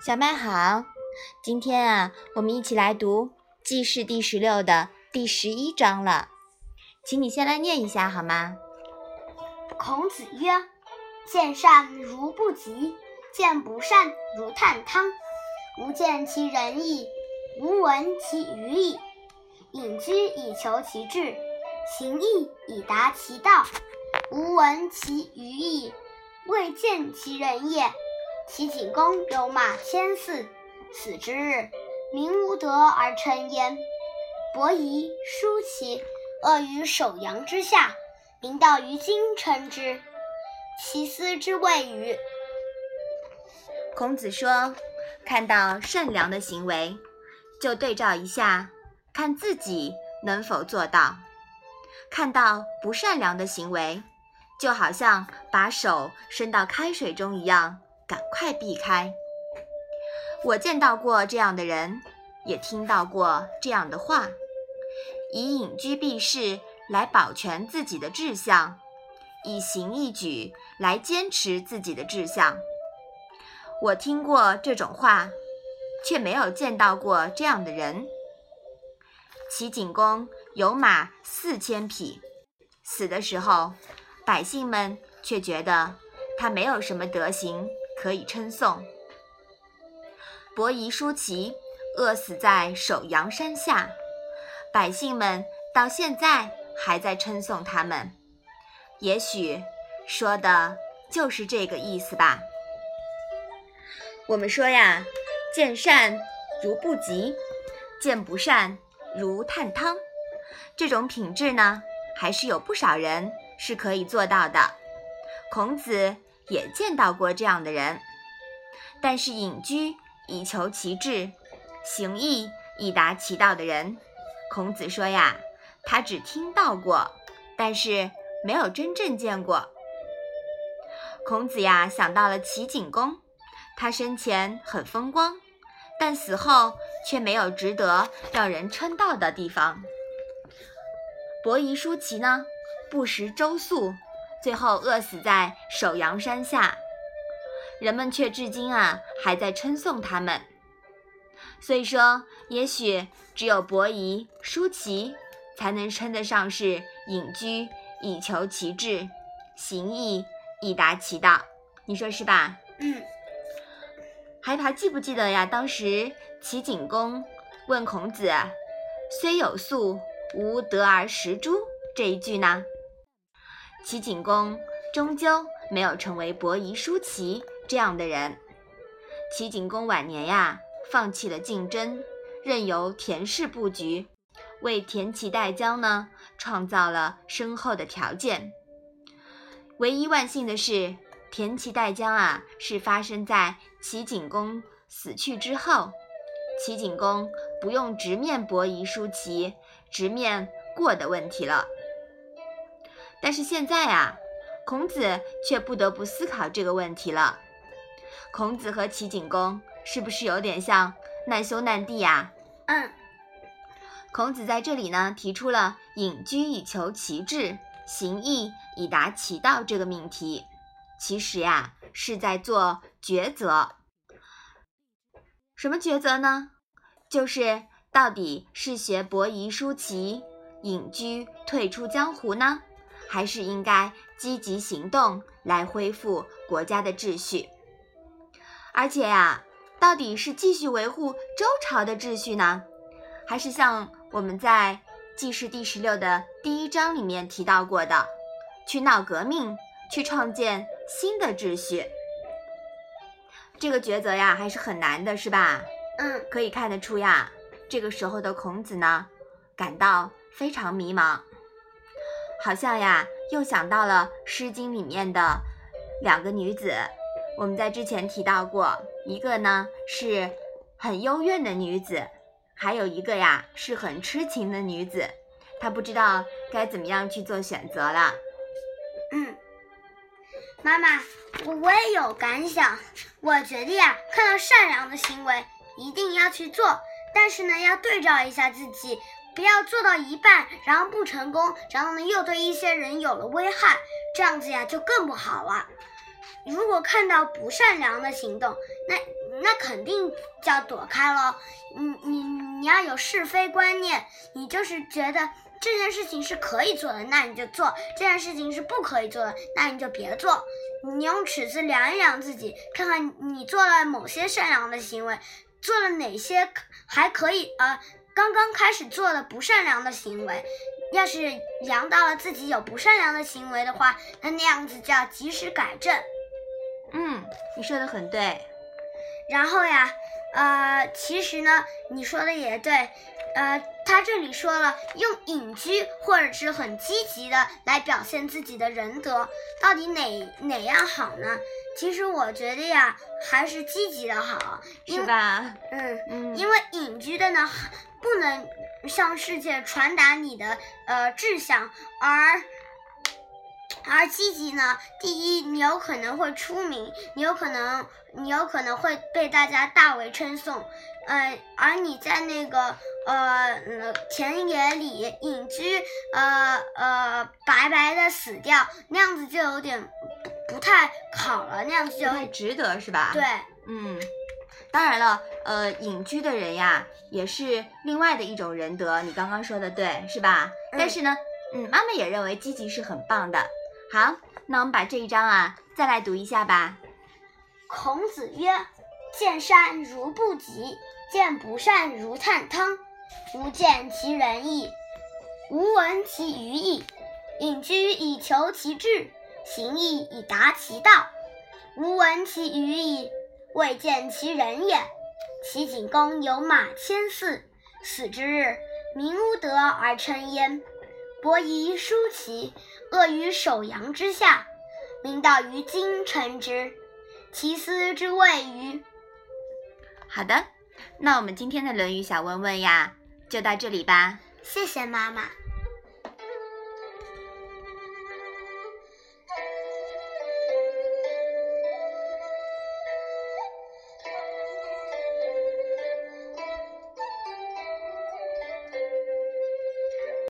小麦好，今天啊，我们一起来读《记事》第十六的第十一章了，请你先来念一下好吗？孔子曰：“见善如不及，见不善如探汤。吾见其仁义，吾闻其愚矣。隐居以求其志，行义以达其道。吾闻其愚矣，未见其仁也。”齐景公有马千驷，死之日，民无德而称焉。伯夷、叔齐恶于首阳之下，民道于今称之。其斯之谓与？孔子说：“看到善良的行为，就对照一下，看自己能否做到；看到不善良的行为，就好像把手伸到开水中一样。”赶快避开！我见到过这样的人，也听到过这样的话，以隐居避世来保全自己的志向，以行义举来坚持自己的志向。我听过这种话，却没有见到过这样的人。齐景公有马四千匹，死的时候，百姓们却觉得他没有什么德行。可以称颂。伯夷叔齐饿死在首阳山下，百姓们到现在还在称颂他们。也许说的就是这个意思吧。我们说呀，见善如不及，见不善如探汤。这种品质呢，还是有不少人是可以做到的。孔子。也见到过这样的人，但是隐居以求其志，行义以达其道的人，孔子说呀，他只听到过，但是没有真正见过。孔子呀想到了齐景公，他生前很风光，但死后却没有值得让人称道的地方。伯夷叔齐呢，不食周粟。最后饿死在首阳山下，人们却至今啊还在称颂他们。所以说，也许只有伯夷、叔齐才能称得上是隐居以求其志，行义以达其道。你说是吧？嗯。还还记不记得呀？当时齐景公问孔子：“虽有粟，无得而食诸？”这一句呢？齐景公终究没有成为伯夷叔齐这样的人。齐景公晚年呀，放弃了竞争，任由田氏布局，为田齐代交呢创造了深厚的条件。唯一万幸的是，田齐代交啊是发生在齐景公死去之后，齐景公不用直面伯夷叔齐直面过的问题了。但是现在啊，孔子却不得不思考这个问题了。孔子和齐景公是不是有点像难兄难弟呀？嗯。孔子在这里呢，提出了“隐居以求其志，行义以达其道”这个命题。其实呀，是在做抉择。什么抉择呢？就是到底是学伯夷叔齐，隐居退出江湖呢？还是应该积极行动来恢复国家的秩序，而且呀，到底是继续维护周朝的秩序呢，还是像我们在《记事》第十六的第一章里面提到过的，去闹革命，去创建新的秩序？这个抉择呀，还是很难的，是吧？嗯，可以看得出呀，这个时候的孔子呢，感到非常迷茫。好像呀，又想到了《诗经》里面的两个女子。我们在之前提到过，一个呢是很幽怨的女子，还有一个呀是很痴情的女子。她不知道该怎么样去做选择了。嗯，妈妈，我我也有感想。我觉得呀，看到善良的行为一定要去做，但是呢，要对照一下自己。不要做到一半，然后不成功，然后呢又对一些人有了危害，这样子呀就更不好了。如果看到不善良的行动，那那肯定就要躲开喽。你你你要有是非观念，你就是觉得这件事情是可以做的，那你就做；这件事情是不可以做的，那你就别做。你用尺子量一量自己，看看你做了某些善良的行为，做了哪些还可以呃，刚刚开始做的不善良的行为。要是量到了自己有不善良的行为的话，那那样子就要及时改正。嗯，你说的很对。然后呀，呃，其实呢，你说的也对。呃，他这里说了，用隐居或者是很积极的来表现自己的仁德，到底哪哪样好呢？其实我觉得呀，还是积极的好，是吧？嗯嗯，因为隐居的呢，不能向世界传达你的呃志向，而。而积极呢？第一，你有可能会出名，你有可能，你有可能会被大家大为称颂。呃，而你在那个呃田野里隐居，呃呃白白的死掉，那样子就有点不不太好了，那样子就不太值得，是吧？对，嗯，当然了，呃，隐居的人呀，也是另外的一种仁德。你刚刚说的对，是吧？但是呢，嗯，妈妈也认为积极是很棒的。好，那我们把这一章啊再来读一下吧。孔子曰：“见善如不及，见不善如探汤。吾见其仁义，吾闻其愚义。隐居以求其志，行义以达其道。吾闻其语矣，未见其人也。齐景公有马千驷，死之日，民无德而称焉。”伯夷叔齐，恶于首阳之下，民道于今称之，其斯之谓与？好的，那我们今天的《论语》小问问呀，就到这里吧。谢谢妈妈。